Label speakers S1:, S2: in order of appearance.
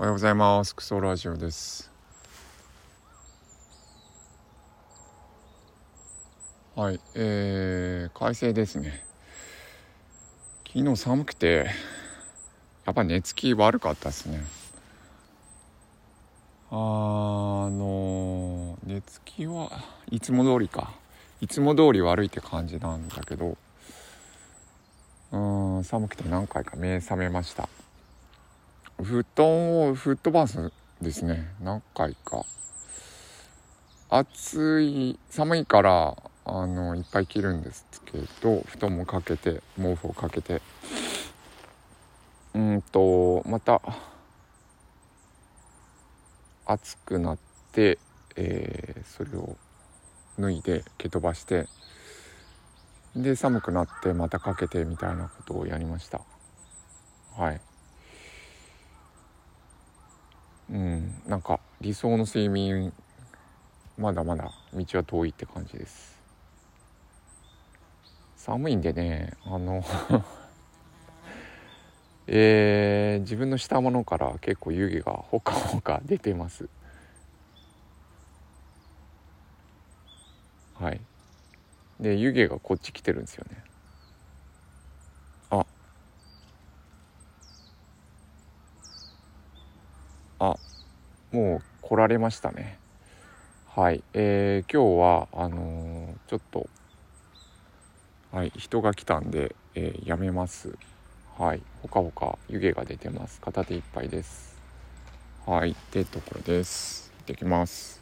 S1: おはようございます。クソラジオです。はいえー、快晴ですね。昨日寒くてやっぱ寝つき悪かったですね。あの寝つきはいつも通りか。いつも通り悪いって感じなんだけどうん寒くて何回か目覚めました。布団を吹っ飛ばすですね。何回か。暑い寒いからあのいっぱい着るんですけど布団もかけて毛布をかけて。うんとまた暑くなって、えー、それを脱いで蹴飛ばしてで寒くなってまたかけてみたいなことをやりました。はい。うん。なんか理想の睡眠まだまだ道は遠いって感じです。寒いんでねあの えー、自分のしたものから結構湯気がほかほか出てます。はい。で湯気がこっち来てるんですよね。あ。あ。もう来られましたね。はい。えー、今日はあのー、ちょっとはい人が来たんで、えー、やめます。はい。ほかほか湯気が出てます。片手いっぱいです。はい。でところです。行ってきます。